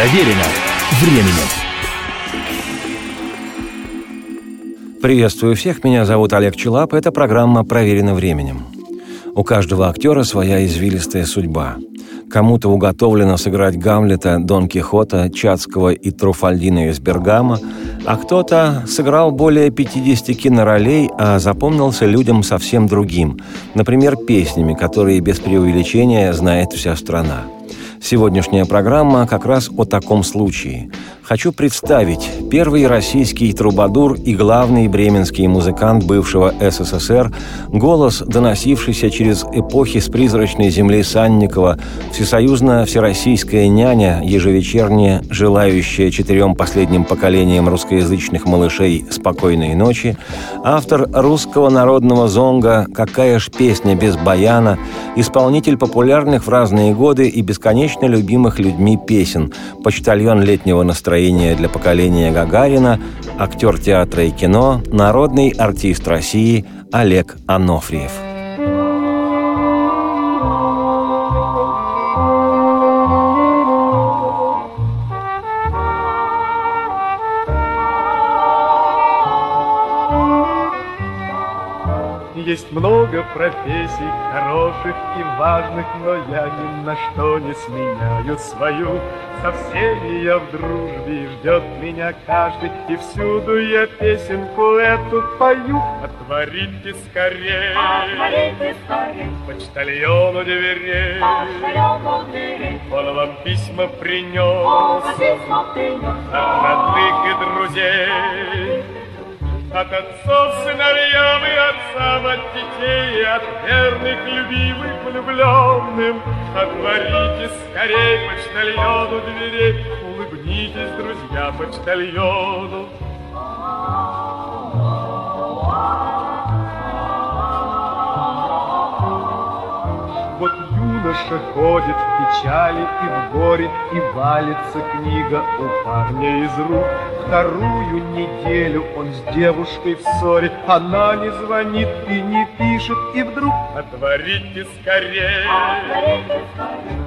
Проверено временем. Приветствую всех, меня зовут Олег Челап, это программа «Проверено временем». У каждого актера своя извилистая судьба. Кому-то уготовлено сыграть Гамлета, Дон Кихота, Чацкого и Труфальдина из Бергама, а кто-то сыграл более 50 киноролей, а запомнился людям совсем другим, например, песнями, которые без преувеличения знает вся страна. Сегодняшняя программа как раз о таком случае. Хочу представить первый российский трубадур и главный бременский музыкант бывшего СССР, голос, доносившийся через эпохи с призрачной земли Санникова, всесоюзно-всероссийская няня, ежевечерняя, желающая четырем последним поколениям русскоязычных малышей спокойной ночи, автор русского народного зонга «Какая ж песня без баяна», исполнитель популярных в разные годы и бесконечно бесконечно любимых людьми песен, почтальон летнего настроения для поколения Гагарина, актер театра и кино, народный артист России Олег Анофриев. Есть много профессий хороших и важных, но я ни на что не сменяю свою. Со всеми я в дружбе, и ждет меня каждый, и всюду я песенку эту пою. Отворите скорее, Отворите скорее, почтальону дверей, почтальону дверей. он вам письма Он принес письма принес, от родных и друзей. От отцов сыновьям и отцам от детей, от верных, любимых, влюбленным. Отворите скорей почтальону дверей, улыбнитесь, друзья, почтальону. Вот юноша ходит в печали и в горе, И валится книга у парня из рук. Вторую неделю он с девушкой в ссоре, Она не звонит и не пишет, и вдруг Отворите скорее скорее,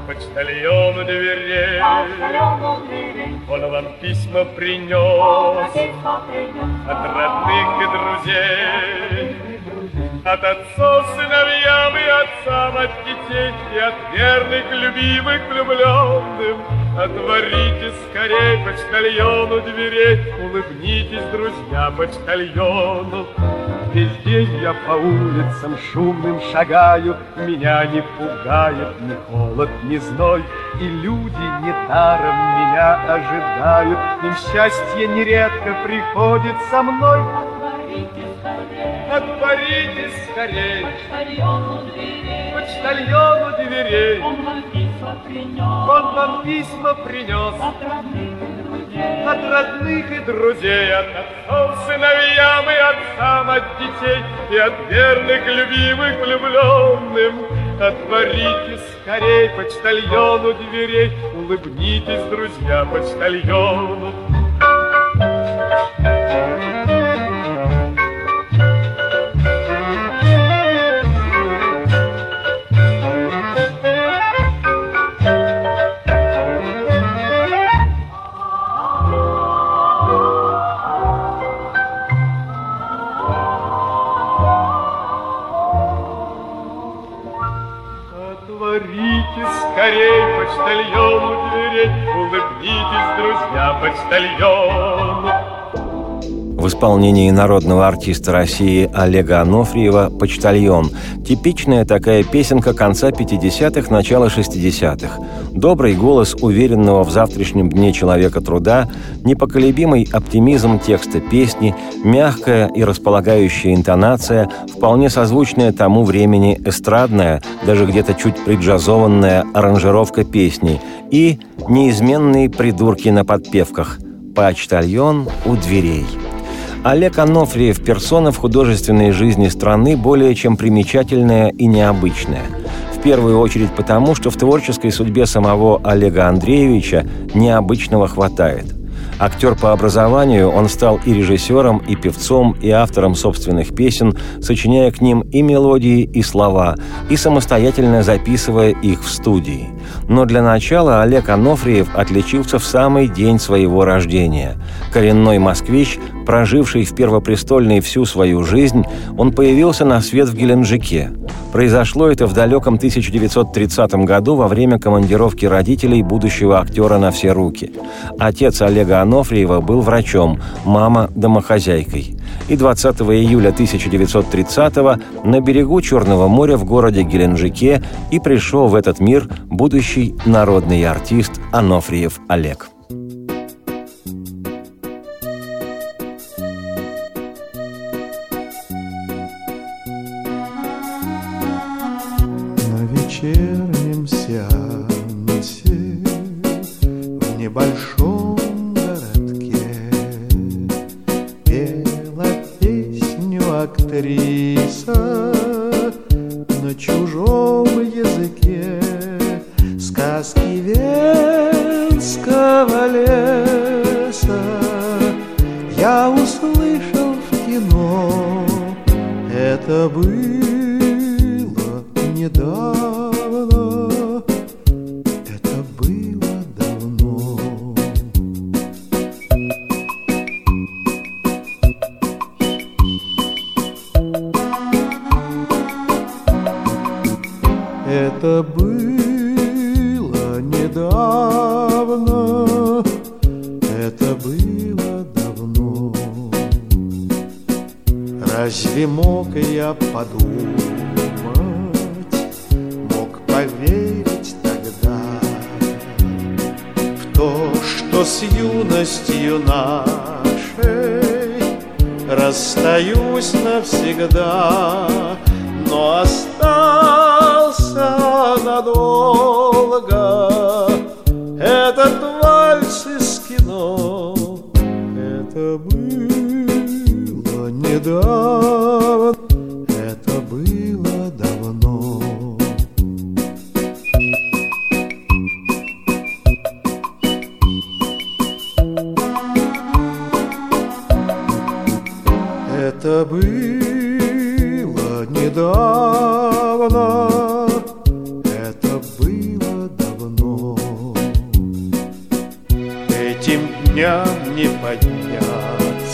почтальону дверей. Он вам письма принес, от родных и друзей. От отцов сыновьям и отцам от детей И от верных, любимых, влюбленным. Отворите скорей почтальону дверей Улыбнитесь, друзья, почтальону. Весь день я по улицам шумным шагаю Меня не пугает ни холод, ни зной. И люди недаром меня ожидают Им счастье нередко приходит со мной. Отворите скорее, Отворите скорей почтальону дверей. почтальону дверей. Он вам письма принес, Он вам письма принес от родных и друзей. от родных и друзей, от отцов сыновьям и отцам, от детей и от верных, любимых, влюбленным. Отворите скорей почтальону дверей, улыбнитесь, друзья, почтальону. Отворите друзья, почтальону. В исполнении народного артиста России Олега Анофриева «Почтальон» – типичная такая песенка конца 50-х, начала 60-х. Добрый голос уверенного в завтрашнем дне человека труда, непоколебимый оптимизм текста песни, мягкая и располагающая интонация, вполне созвучная тому времени эстрадная, даже где-то чуть приджазованная аранжировка песни и неизменные придурки на подпевках «Почтальон у дверей». Олег Анофриев – персона в художественной жизни страны более чем примечательная и необычная. Первую очередь потому, что в творческой судьбе самого Олега Андреевича необычного хватает. Актер по образованию, он стал и режиссером, и певцом, и автором собственных песен, сочиняя к ним и мелодии, и слова, и самостоятельно записывая их в студии – Но для начала Олег Анофриев отличился в самый день своего рождения. Коренной москвич, проживший в Первопрестольной всю свою жизнь, он появился на свет в Геленджике. Произошло это в далеком 1930 году во время командировки родителей будущего актера на все руки. Отец Олега Анофриева был врачом, мама – домохозяйкой. И 20 июля 1930 на берегу Черного моря в городе Геленджике и пришел в этот мир будущий народный артист Анофриев Олег. Это было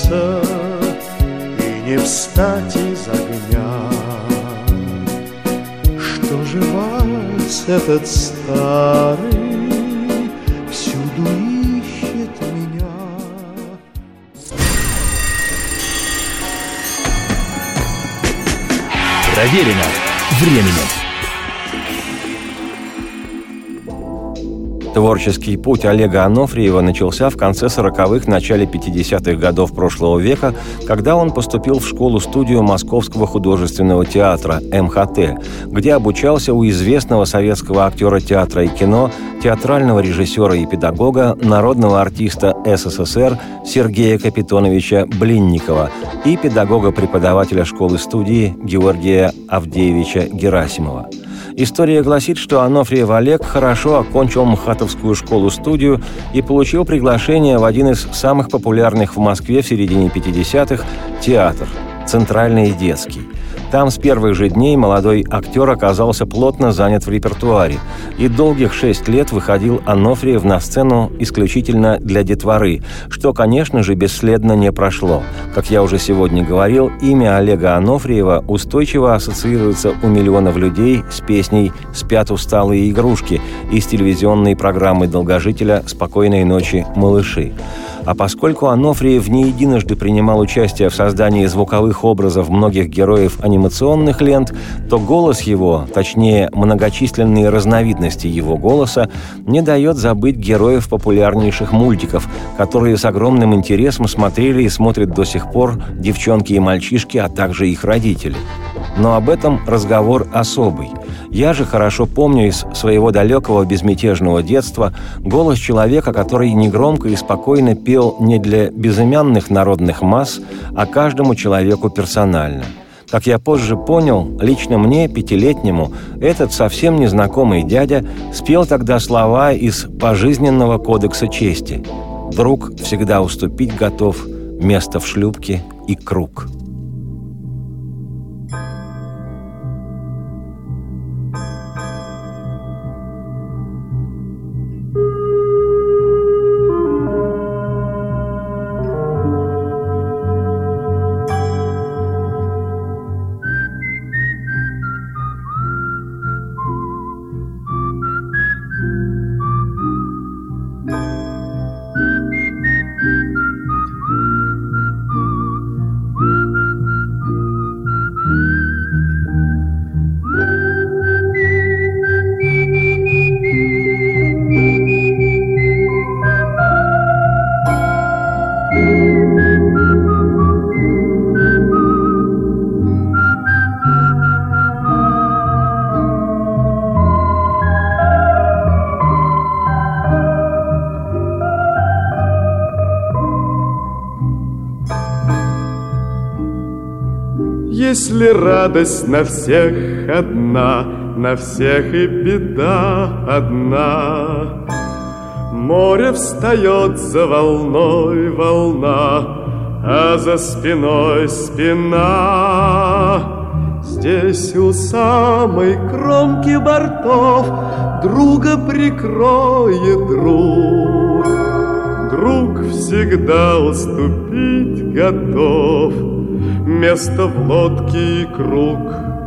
подняться и не встать из огня. Что же вас этот старый всюду ищет меня? Проверено временем. Творческий путь Олега Анофриева начался в конце 40-х, начале 50-х годов прошлого века, когда он поступил в школу-студию Московского художественного театра МХТ, где обучался у известного советского актера театра и кино, театрального режиссера и педагога, народного артиста СССР Сергея Капитоновича Блинникова и педагога-преподавателя школы-студии Георгия Авдеевича Герасимова. История гласит, что Анофриев Олег хорошо окончил МХАТовскую школу-студию и получил приглашение в один из самых популярных в Москве в середине 50-х – театр – Центральный детский – там с первых же дней молодой актер оказался плотно занят в репертуаре, и долгих шесть лет выходил Анофриев на сцену исключительно для детворы, что, конечно же, бесследно не прошло. Как я уже сегодня говорил, имя Олега Анофриева устойчиво ассоциируется у миллионов людей с песней «Спят усталые игрушки» из телевизионной программы долгожителя «Спокойной ночи, малыши». А поскольку Анофриев не единожды принимал участие в создании звуковых образов многих героев анимационных лент, то голос его, точнее, многочисленные разновидности его голоса, не дает забыть героев популярнейших мультиков, которые с огромным интересом смотрели и смотрят до сих пор девчонки и мальчишки, а также их родители. Но об этом разговор особый. Я же хорошо помню из своего далекого безмятежного детства голос человека, который негромко и спокойно пел не для безымянных народных масс, а каждому человеку персонально. Как я позже понял, лично мне, пятилетнему, этот совсем незнакомый дядя спел тогда слова из пожизненного кодекса чести. «Друг всегда уступить готов, место в шлюпке и круг». Если радость на всех одна, на всех и беда одна. Море встает за волной волна, а за спиной спина. Здесь у самой кромки бортов Друга прикроет друг. Друг всегда уступить готов Место в лодке и круг —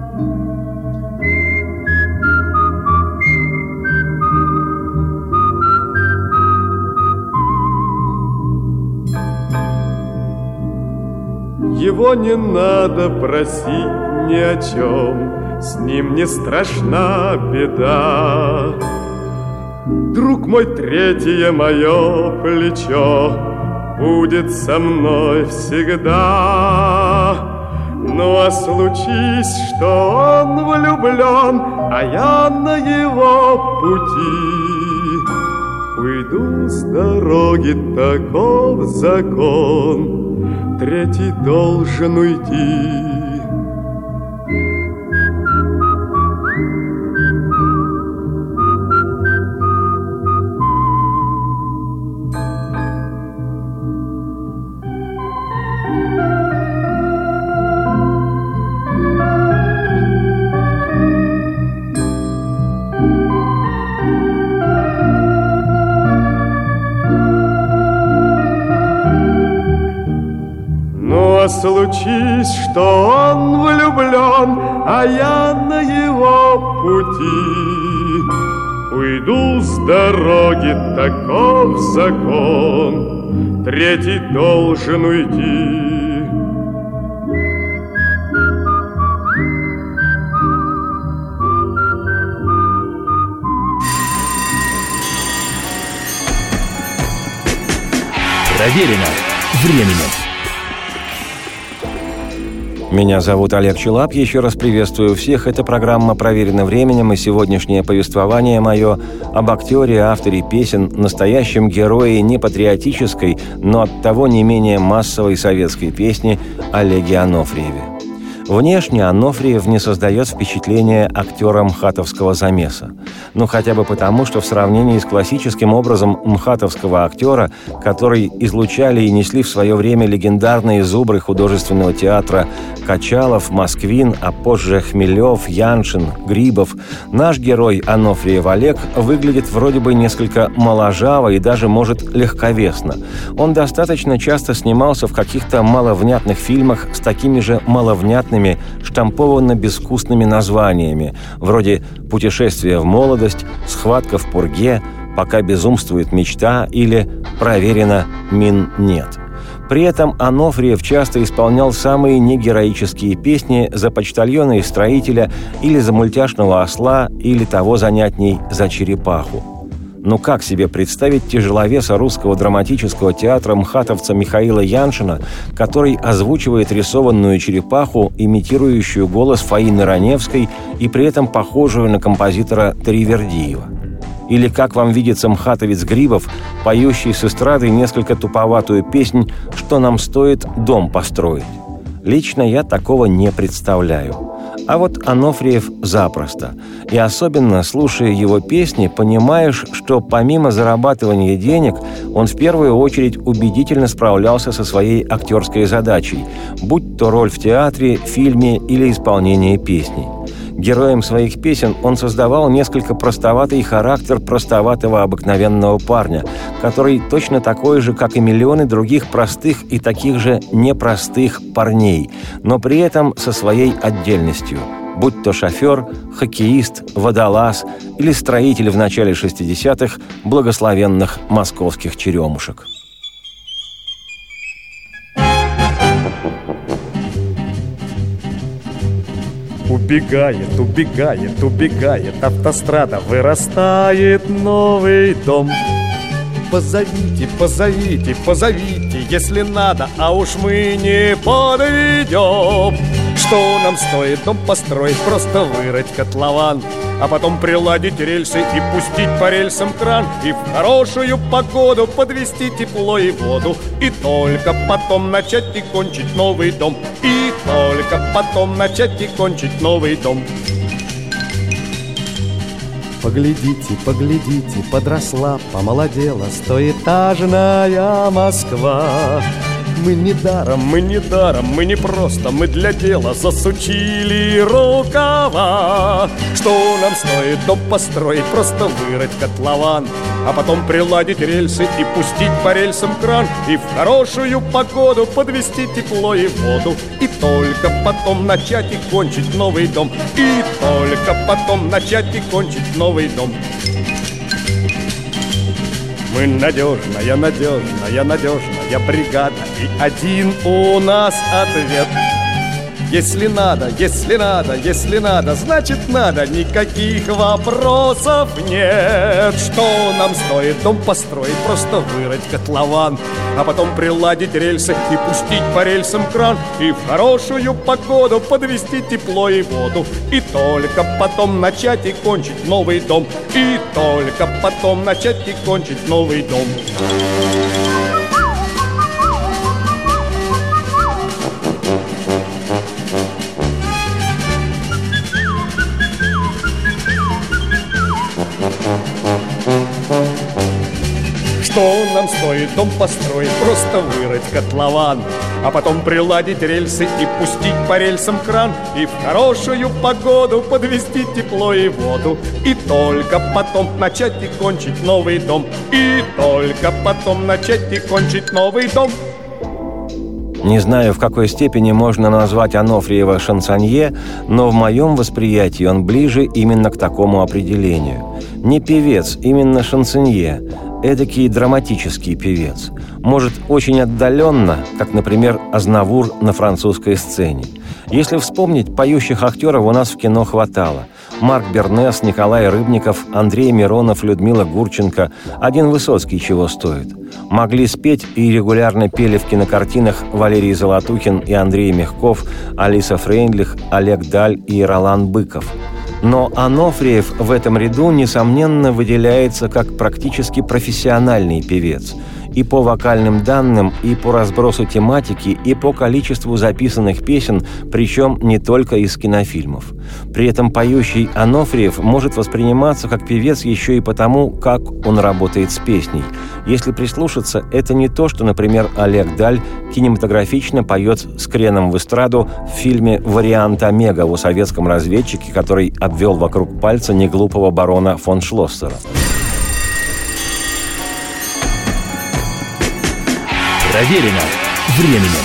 Его не надо просить ни о чем, С ним не страшна беда. Друг мой, третье мое плечо Будет со мной всегда. Ну а случись, что он влюблен, А я на его пути Уйду с дороги, таков закон — третий должен уйти. Случись, что он влюблен, а я на его пути. Уйду с дороги, таков закон, третий должен уйти. Проверено временем. Меня зовут Олег Челап. Еще раз приветствую всех. Это программа «Проверено временем» и сегодняшнее повествование мое об актере, авторе песен, настоящем герое не патриотической, но от того не менее массовой советской песни Олеге Анофриеве. Внешне Анофриев не создает впечатления актера мхатовского замеса. Ну, хотя бы потому, что в сравнении с классическим образом мхатовского актера, который излучали и несли в свое время легендарные зубры художественного театра Качалов, Москвин, а позже Хмелев, Яншин, Грибов, наш герой Анофриев Олег выглядит вроде бы несколько моложаво и даже, может, легковесно. Он достаточно часто снимался в каких-то маловнятных фильмах с такими же маловнятными разными штампованно-безвкусными названиями, вроде «Путешествие в молодость», «Схватка в пурге», «Пока безумствует мечта» или «Проверено, мин нет». При этом Анофриев часто исполнял самые негероические песни за почтальона и строителя или за мультяшного осла, или того занятней за черепаху. Но как себе представить тяжеловеса русского драматического театра МХАТовца Михаила Яншина, который озвучивает рисованную черепаху, имитирующую голос Фаины Раневской и при этом похожую на композитора Тривердиева? Или как вам видится мхатовец Грибов, поющий с эстрады несколько туповатую песнь «Что нам стоит дом построить?» Лично я такого не представляю. А вот Анофриев запросто. И особенно, слушая его песни, понимаешь, что помимо зарабатывания денег, он в первую очередь убедительно справлялся со своей актерской задачей, будь то роль в театре, фильме или исполнение песней. Героем своих песен он создавал несколько простоватый характер простоватого обыкновенного парня, который точно такой же, как и миллионы других простых и таких же непростых парней, но при этом со своей отдельностью будь то шофер, хоккеист, водолаз или строитель в начале 60-х благословенных московских черемушек. Убегает, убегает, убегает. Автострада, вырастает новый дом. Позовите, позовите, позовите, если надо, а уж мы не подведем Что нам стоит дом построить, просто вырыть котлован а потом приладить рельсы и пустить по рельсам кран И в хорошую погоду подвести тепло и воду И только потом начать и кончить новый дом И только потом начать и кончить новый дом. Поглядите, поглядите, подросла, помолодела Стоэтажная Москва мы не даром, мы не даром, мы не просто, мы для дела засучили рукава. Что нам стоит дом построить, просто вырыть котлован, а потом приладить рельсы и пустить по рельсам кран, и в хорошую погоду подвести тепло и воду, и только потом начать и кончить новый дом, и только потом начать и кончить новый дом. Мы надежная, надежная, надежная бригада И один у нас ответ если надо, если надо, если надо, значит надо, никаких вопросов нет. Что нам стоит дом построить, просто вырыть котлован, а потом приладить рельсы и пустить по рельсам кран, и в хорошую погоду подвести тепло и воду, и только потом начать и кончить новый дом, и только потом начать и кончить новый дом. Нам стоит дом построить, просто вырыть котлован, а потом приладить рельсы и пустить по рельсам кран, и в хорошую погоду подвести тепло и воду, и только потом начать и кончить новый дом, и только потом начать и кончить новый дом. Не знаю, в какой степени можно назвать Анофриева шансонье, но в моем восприятии он ближе именно к такому определению. Не певец, именно шансонье, эдакий драматический певец. Может, очень отдаленно, как, например, Азнавур на французской сцене. Если вспомнить, поющих актеров у нас в кино хватало. Марк Бернес, Николай Рыбников, Андрей Миронов, Людмила Гурченко. Один Высоцкий чего стоит. Могли спеть и регулярно пели в кинокартинах Валерий Золотухин и Андрей Мягков, Алиса Фрейндлих, Олег Даль и Ролан Быков – но Анофриев в этом ряду, несомненно, выделяется как практически профессиональный певец – и по вокальным данным, и по разбросу тематики, и по количеству записанных песен, причем не только из кинофильмов. При этом поющий Анофриев может восприниматься как певец еще и потому, как он работает с песней. Если прислушаться, это не то, что, например, Олег Даль кинематографично поет с креном в эстраду в фильме «Вариант Омега» о советском разведчике, который обвел вокруг пальца неглупого барона фон Шлоссера. Проверено временем.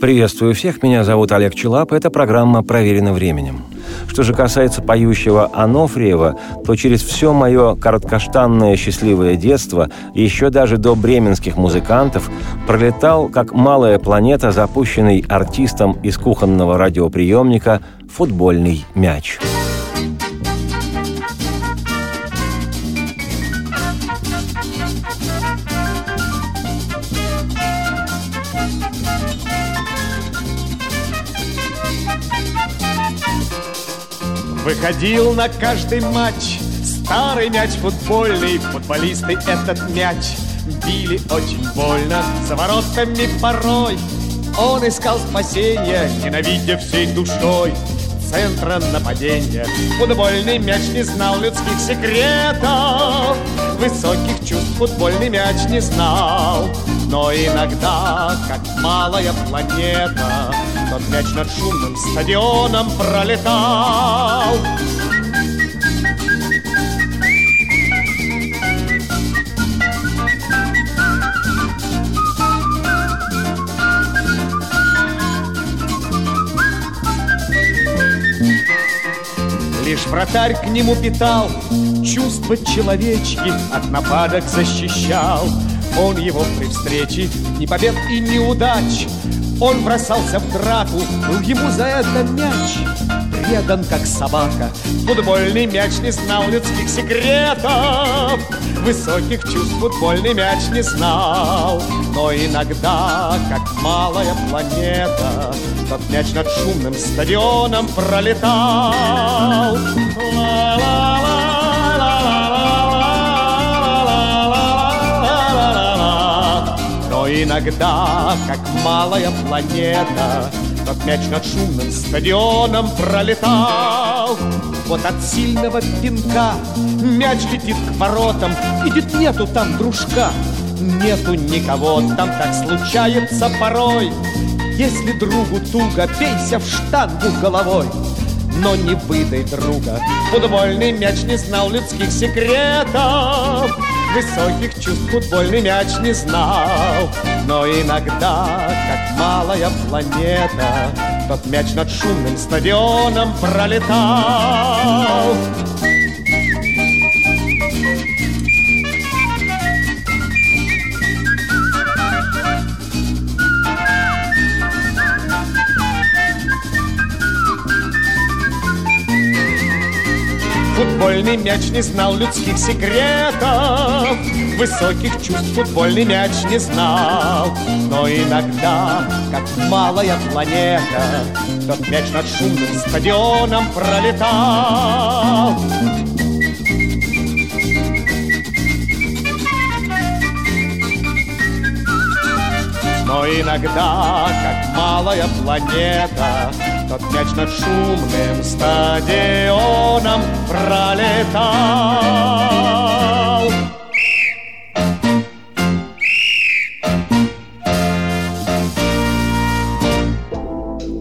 Приветствую всех, меня зовут Олег Челап, это программа «Проверено временем». Что же касается поющего Анофриева, то через все мое короткоштанное счастливое детство, еще даже до бременских музыкантов, пролетал, как малая планета, запущенный артистом из кухонного радиоприемника, футбольный мяч. Выходил на каждый матч. Старый мяч футбольный Футболисты этот мяч Били очень больно За воротами порой. Он искал спасения Ненавидя всей душой. Центра нападения. Футбольный мяч не знал людских секретов. Высоких чувств футбольный мяч не знал. Но иногда, как малая планета Тот мяч над шумным стадионом пролетал. Лишь вратарь к нему питал Чувства человечки От нападок защищал. Он его при встрече Ни побед и ни удач Он бросался в драку Был ему за это мяч предан, как собака. Футбольный мяч не знал людских секретов, Высоких чувств футбольный мяч не знал. Но иногда, как малая планета, Тот мяч над шумным стадионом пролетал. Но иногда, как малая планета, Тот мяч над шумным стадионом пролетал. Вот от сильного пинка мяч летит к воротам, Видит, нету там дружка, нету никого, там так случается порой. Если другу туго, бейся в штангу головой. Но не выдай друга, футбольный мяч не знал людских секретов. Высоких чувств футбольный мяч не знал. Но иногда, как малая планета, Тот мяч над шумным стадионом пролетал. Футбольный мяч не знал людских секретов, Высоких чувств футбольный мяч не знал. Но иногда, как малая планета, Тот мяч над шумным стадионом пролетал. Но иногда, как малая планета, Тот мяч над шумным стадионом пролетал.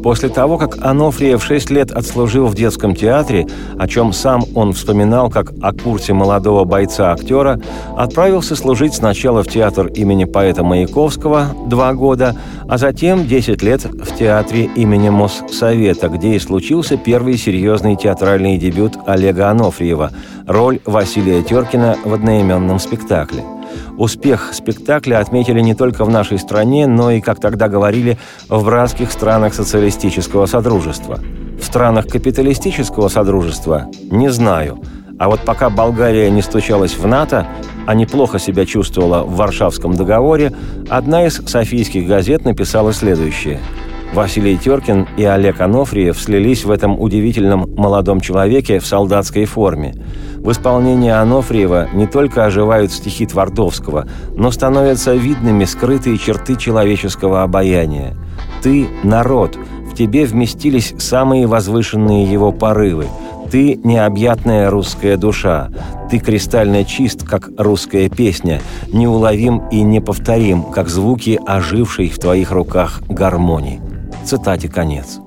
После того, как Анофриев 6 лет отслужил в детском театре, о чем сам он вспоминал как о курсе молодого бойца-актера, отправился служить сначала в театр имени поэта Маяковского два года, а затем 10 лет в театре имени Моссовета, где и случился первый серьезный театральный дебют Олега Анофриева – роль Василия Теркина в одноименном спектакле – Успех спектакля отметили не только в нашей стране, но и, как тогда говорили, в братских странах социалистического содружества. В странах капиталистического содружества – не знаю. А вот пока Болгария не стучалась в НАТО, а неплохо себя чувствовала в Варшавском договоре, одна из софийских газет написала следующее – Василий Теркин и Олег Анофриев слились в этом удивительном молодом человеке в солдатской форме. В исполнении Анофриева не только оживают стихи Твардовского, но становятся видными скрытые черты человеческого обаяния. «Ты – народ», в тебе вместились самые возвышенные его порывы. Ты – необъятная русская душа. Ты кристально чист, как русская песня, неуловим и неповторим, как звуки ожившей в твоих руках гармонии. Цитате конец.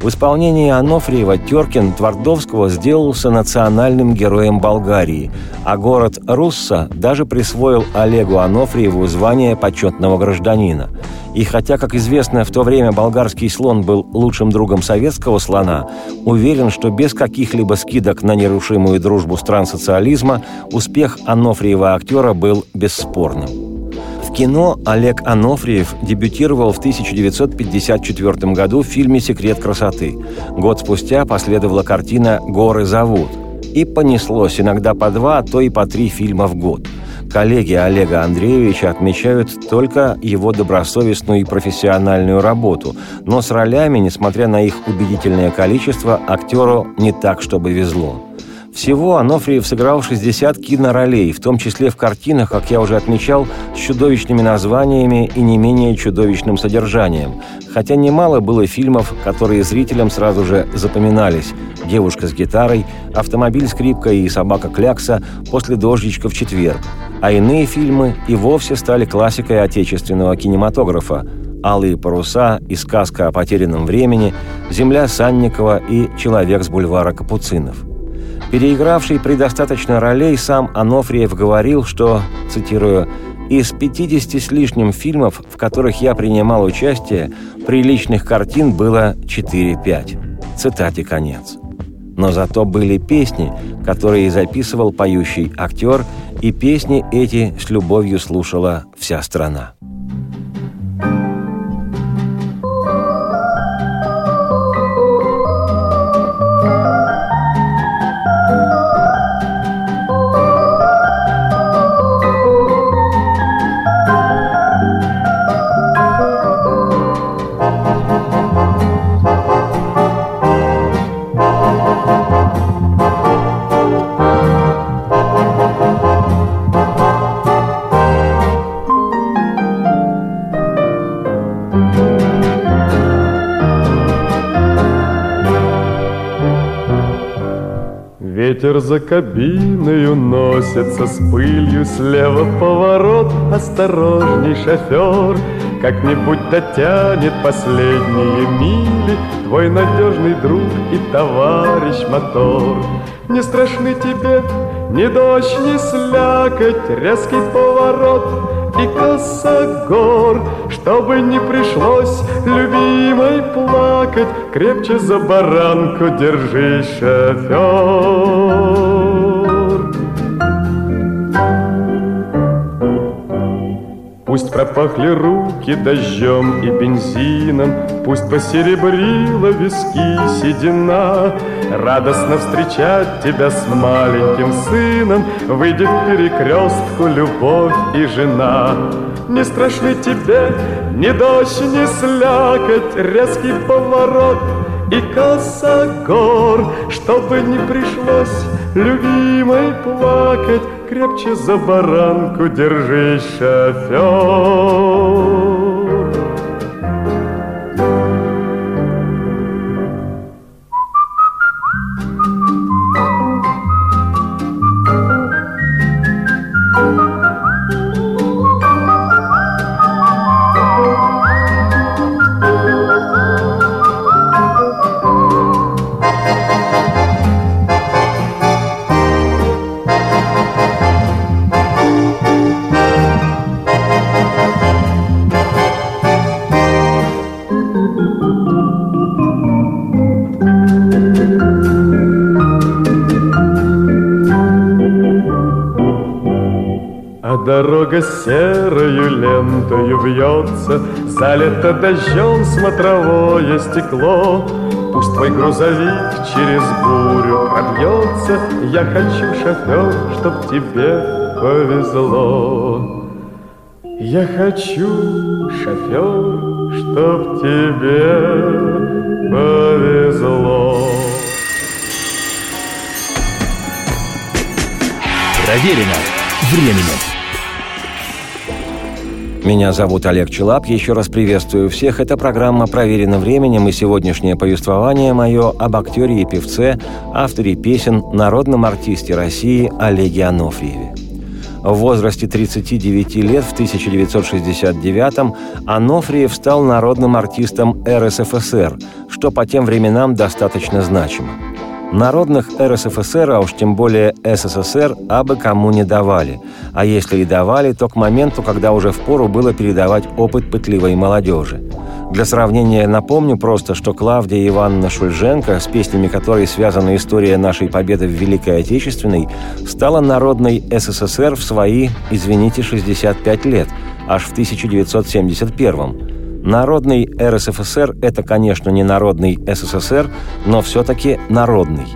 В исполнении Анофриева Теркин Твардовского сделался национальным героем Болгарии, а город Русса даже присвоил Олегу Анофриеву звание почетного гражданина. И хотя, как известно, в то время болгарский слон был лучшим другом советского слона, уверен, что без каких-либо скидок на нерушимую дружбу стран социализма успех Анофриева актера был бесспорным кино Олег Анофриев дебютировал в 1954 году в фильме «Секрет красоты». Год спустя последовала картина «Горы зовут». И понеслось иногда по два, а то и по три фильма в год. Коллеги Олега Андреевича отмечают только его добросовестную и профессиональную работу, но с ролями, несмотря на их убедительное количество, актеру не так, чтобы везло. Всего Анофриев сыграл 60 киноролей, в том числе в картинах, как я уже отмечал, с чудовищными названиями и не менее чудовищным содержанием. Хотя немало было фильмов, которые зрителям сразу же запоминались. «Девушка с гитарой», «Автомобиль скрипка» и «Собака клякса» после «Дождичка в четверг». А иные фильмы и вовсе стали классикой отечественного кинематографа. «Алые паруса» и «Сказка о потерянном времени», «Земля Санникова» и «Человек с бульвара Капуцинов». Переигравший предостаточно ролей, сам Анофриев говорил, что, цитирую, «из 50 с лишним фильмов, в которых я принимал участие, приличных картин было 4-5». Цитате конец. Но зато были песни, которые записывал поющий актер, и песни эти с любовью слушала вся страна. За кабиной уносится с пылью Слева поворот, осторожней, шофер Как-нибудь дотянет последние мили. Твой надежный друг и товарищ мотор. Не страшны тебе ни дождь, ни слякоть Резкий поворот и косогор. Чтобы не пришлось любимой плакать Крепче за баранку держись, шофер пропахли руки дождем и бензином, Пусть посеребрила виски седина, Радостно встречать тебя с маленьким сыном Выйдет к перекрестку любовь и жена. Не страшны тебе ни дождь, ни слякоть, Резкий поворот и косогор, Чтобы не пришлось любимой плакать, Крепче за баранку держись, шофер. Вьется, Залито дождем смотровое стекло. Пусть твой грузовик через бурю пробьется, Я хочу, шофер, чтоб тебе повезло. Я хочу, шофер, чтоб тебе повезло. Проверено временем. Меня зовут Олег Челап. Еще раз приветствую всех. Это программа «Проверено временем» и сегодняшнее повествование мое об актере и певце, авторе песен, народном артисте России Олеге Анофриеве. В возрасте 39 лет в 1969-м Анофриев стал народным артистом РСФСР, что по тем временам достаточно значимо – Народных РСФСР, а уж тем более СССР, абы кому не давали. А если и давали, то к моменту, когда уже впору было передавать опыт пытливой молодежи. Для сравнения напомню просто, что Клавдия Ивановна Шульженко, с песнями которой связана история нашей победы в Великой Отечественной, стала народной СССР в свои, извините, 65 лет, аж в 1971 -м. Народный РСФСР – это, конечно, не народный СССР, но все-таки народный.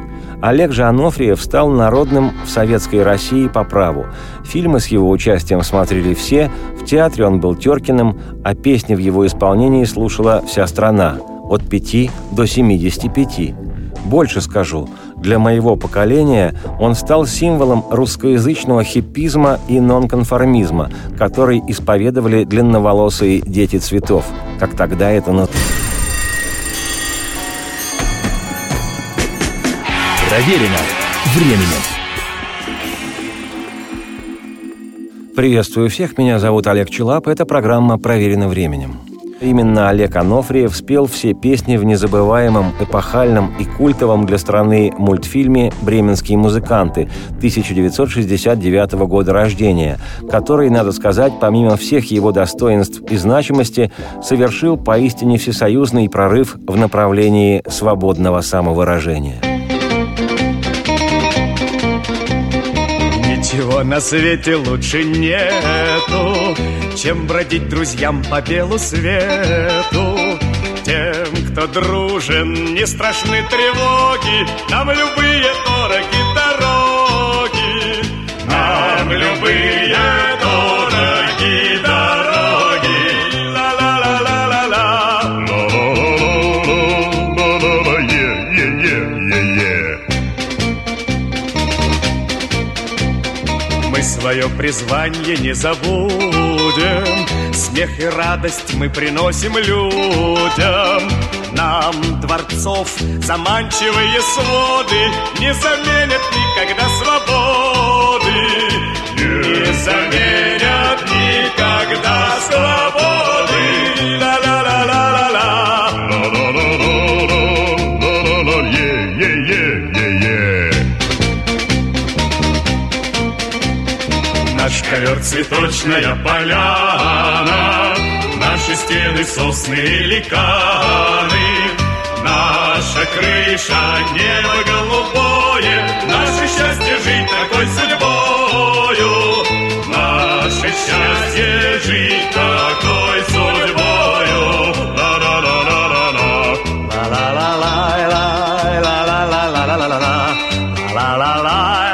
Олег же Анофриев стал народным в советской России по праву. Фильмы с его участием смотрели все, в театре он был Теркиным, а песни в его исполнении слушала вся страна – от 5 до 75. Больше скажу, для моего поколения он стал символом русскоязычного хиппизма и нонконформизма, который исповедовали длинноволосые дети цветов, как тогда это называлось. Проверено временем. Приветствую всех, меня зовут Олег Челап, это программа «Проверено временем». Именно Олег Анофриев спел все песни в незабываемом, эпохальном и культовом для страны мультфильме «Бременские музыканты» 1969 года рождения, который, надо сказать, помимо всех его достоинств и значимости, совершил поистине всесоюзный прорыв в направлении свободного самовыражения. Ничего на свете лучше нету, чем бродить друзьям по белу свету. Тем, кто дружен, не страшны тревоги, нам любые дороги дороги, нам любые дороги дороги. Ла-ла-ла-ла-ла-ла. Ла-ла-ла-ла-ла-ла-ла. Е-е-е-е-е. Мы свое призвание не забудем Смех и радость мы приносим людям. Нам дворцов Заманчивые своды Не заменят никогда свободы. Не заменят никогда свободы ковер цветочная поляна Наши стены сосны и ликаны Наша крыша небо голубое Наше счастье жить такой судьбою Наше счастье жить такой судьбою. Ла-ла-ла-ла-ла-ла Ла-ла-ла-ла-ла-ла-ла-ла-ла-ла-ла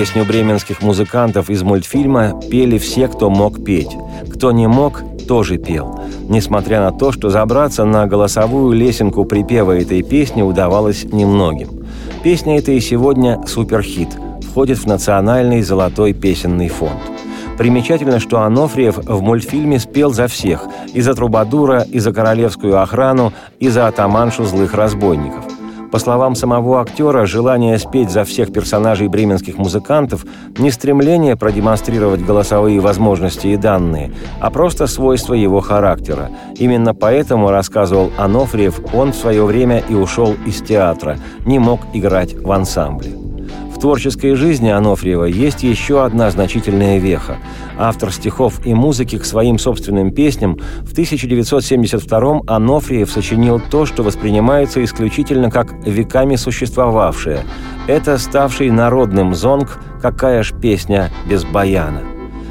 Песню бременских музыкантов из мультфильма пели все, кто мог петь. Кто не мог, тоже пел. Несмотря на то, что забраться на голосовую лесенку припева этой песни удавалось немногим. Песня эта и сегодня суперхит, входит в национальный золотой песенный фонд. Примечательно, что Анофриев в мультфильме спел за всех – и за Трубадура, и за королевскую охрану, и за атаманшу злых разбойников – по словам самого актера, желание спеть за всех персонажей бременских музыкантов не стремление продемонстрировать голосовые возможности и данные, а просто свойство его характера. Именно поэтому, рассказывал Анофриев, он в свое время и ушел из театра, не мог играть в ансамбле. В творческой жизни Анофриева есть еще одна значительная веха. Автор стихов и музыки к своим собственным песням в 1972-м Анофриев сочинил то, что воспринимается исключительно как веками существовавшее. Это ставший народным зонг «Какая ж песня без баяна».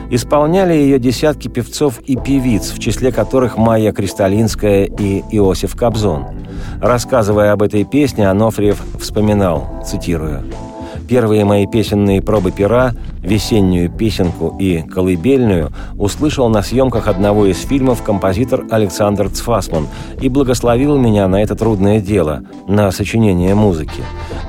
Исполняли ее десятки певцов и певиц, в числе которых Майя Кристалинская и Иосиф Кобзон. Рассказывая об этой песне, Анофриев вспоминал, цитирую, Первые мои песенные пробы пера, весеннюю песенку и колыбельную, услышал на съемках одного из фильмов композитор Александр Цфасман и благословил меня на это трудное дело, на сочинение музыки.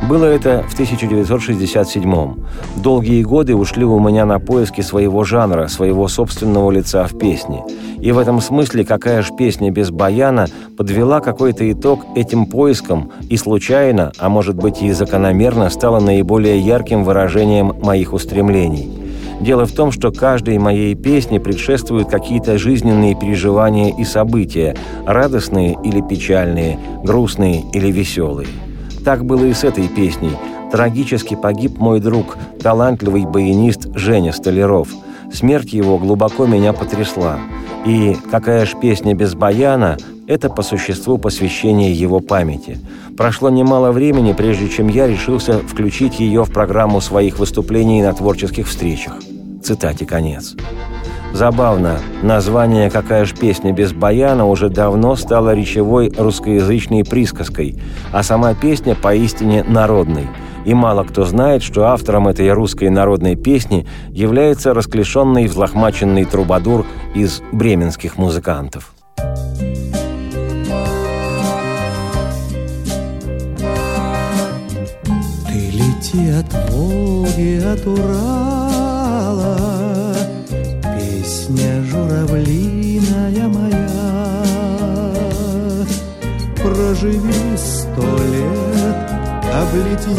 Было это в 1967-м. Долгие годы ушли у меня на поиски своего жанра, своего собственного лица в песне. И в этом смысле какая ж песня без баяна подвела какой-то итог этим поискам и случайно, а может быть и закономерно, стала наиболее ярким выражением моих устремлений. Дело в том, что каждой моей песне предшествуют какие-то жизненные переживания и события, радостные или печальные, грустные или веселые. Так было и с этой песней. Трагически погиб мой друг, талантливый баянист Женя Столяров. Смерть его глубоко меня потрясла. И «Какая ж песня без баяна» — это по существу посвящение его памяти. Прошло немало времени, прежде чем я решился включить ее в программу своих выступлений на творческих встречах. Цитате конец. Забавно, название «Какая ж песня без баяна» уже давно стало речевой русскоязычной присказкой, а сама песня поистине народной. И мало кто знает, что автором этой русской народной песни является расклешенный взлохмаченный трубадур из бременских музыкантов. Лети от Волги, от Урала, Песня журавлиная моя. Проживи сто лет, облети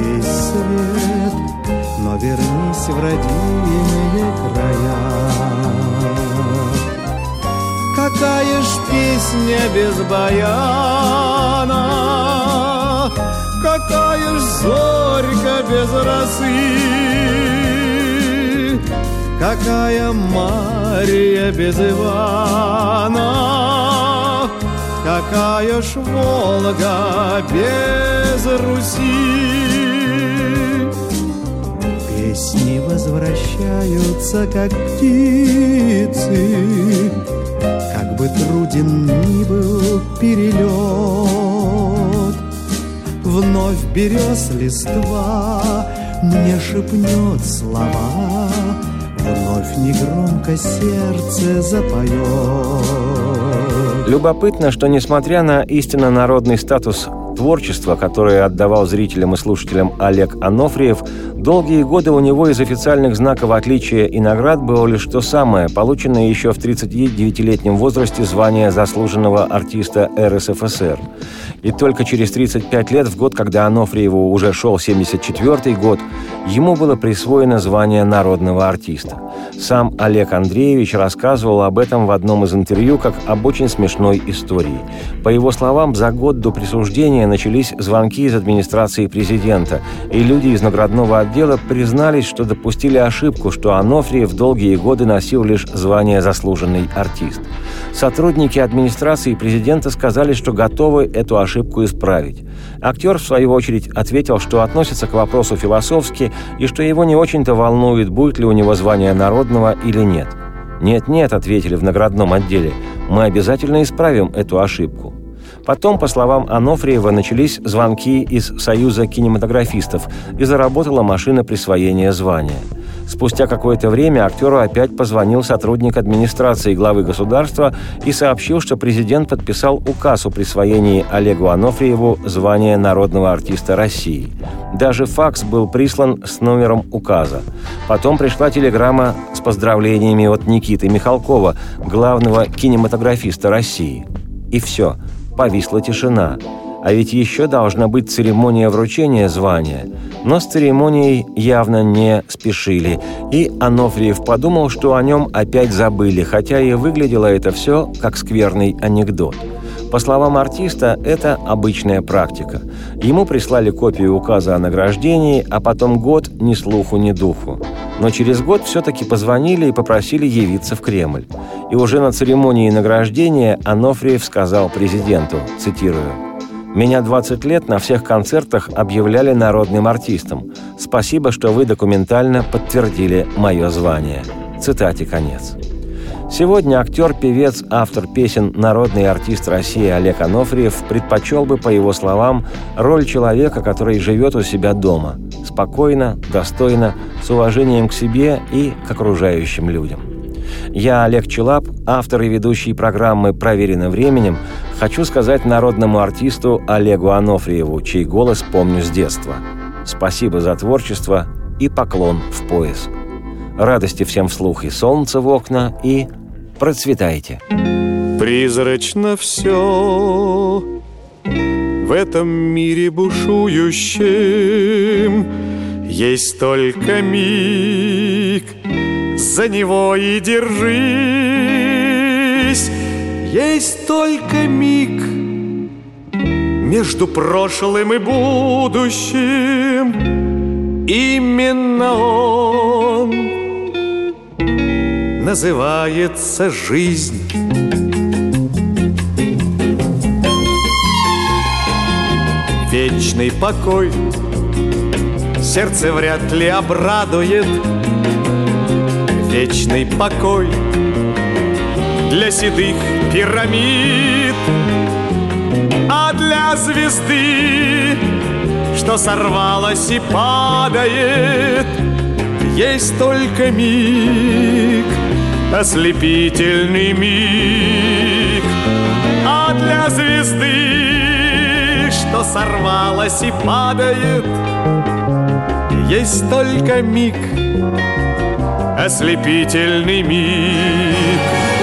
весь свет, Но вернись в родимые края. Какая ж песня без баяна, Какая ж зорька без росы, Какая Мария без Ивана, Какая ж Волга без Руси. Песни возвращаются, как птицы, как бы труден ни был перелет, Вновь берез листва мне шепнет слова, Вновь негромко сердце запоет. Любопытно, что несмотря на истинно народный статус творчества, которое отдавал зрителям и слушателям Олег Анофриев, долгие годы у него из официальных знаков отличия и наград было лишь то самое, полученное еще в 39-летнем возрасте звание заслуженного артиста РСФСР. И только через 35 лет, в год, когда Анофриеву уже шел 74-й год, ему было присвоено звание народного артиста. Сам Олег Андреевич рассказывал об этом в одном из интервью как об очень смешной истории. По его словам, за год до присуждения начались звонки из администрации президента, и люди из наградного отдела признались, что допустили ошибку, что Анофриев долгие годы носил лишь звание «заслуженный артист». Сотрудники администрации президента сказали, что готовы эту ошибку исправить. Актер, в свою очередь, ответил, что относится к вопросу философски и что его не очень-то волнует, будет ли у него звание народного или нет. «Нет-нет», — ответили в наградном отделе, — «мы обязательно исправим эту ошибку». Потом, по словам Анофриева, начались звонки из Союза кинематографистов и заработала машина присвоения звания. Спустя какое-то время актеру опять позвонил сотрудник администрации главы государства и сообщил, что президент подписал указ о присвоении Олегу Анофриеву звания народного артиста России. Даже факс был прислан с номером указа. Потом пришла телеграмма с поздравлениями от Никиты Михалкова, главного кинематографиста России. И все, повисла тишина – а ведь еще должна быть церемония вручения звания. Но с церемонией явно не спешили, и Анофриев подумал, что о нем опять забыли, хотя и выглядело это все как скверный анекдот. По словам артиста, это обычная практика. Ему прислали копию указа о награждении, а потом год ни слуху, ни духу. Но через год все-таки позвонили и попросили явиться в Кремль. И уже на церемонии награждения Анофриев сказал президенту, цитирую, меня 20 лет на всех концертах объявляли народным артистом. Спасибо, что вы документально подтвердили мое звание. Цитате конец. Сегодня актер, певец, автор песен, народный артист России Олег Анофриев предпочел бы, по его словам, роль человека, который живет у себя дома. Спокойно, достойно, с уважением к себе и к окружающим людям. Я, Олег Челап, автор и ведущий программы «Проверено временем», хочу сказать народному артисту Олегу Анофриеву, чей голос помню с детства. Спасибо за творчество и поклон в пояс. Радости всем вслух и солнца в окна, и процветайте. Призрачно все в этом мире бушующем Есть только миг, за него и держись есть только миг между прошлым и будущим. Именно он называется жизнь. Вечный покой сердце вряд ли обрадует. Вечный покой для седых пирамид, а для звезды, что сорвалась и падает, есть только миг, ослепительный миг, а для звезды, что сорвалась и падает, есть только миг, ослепительный миг.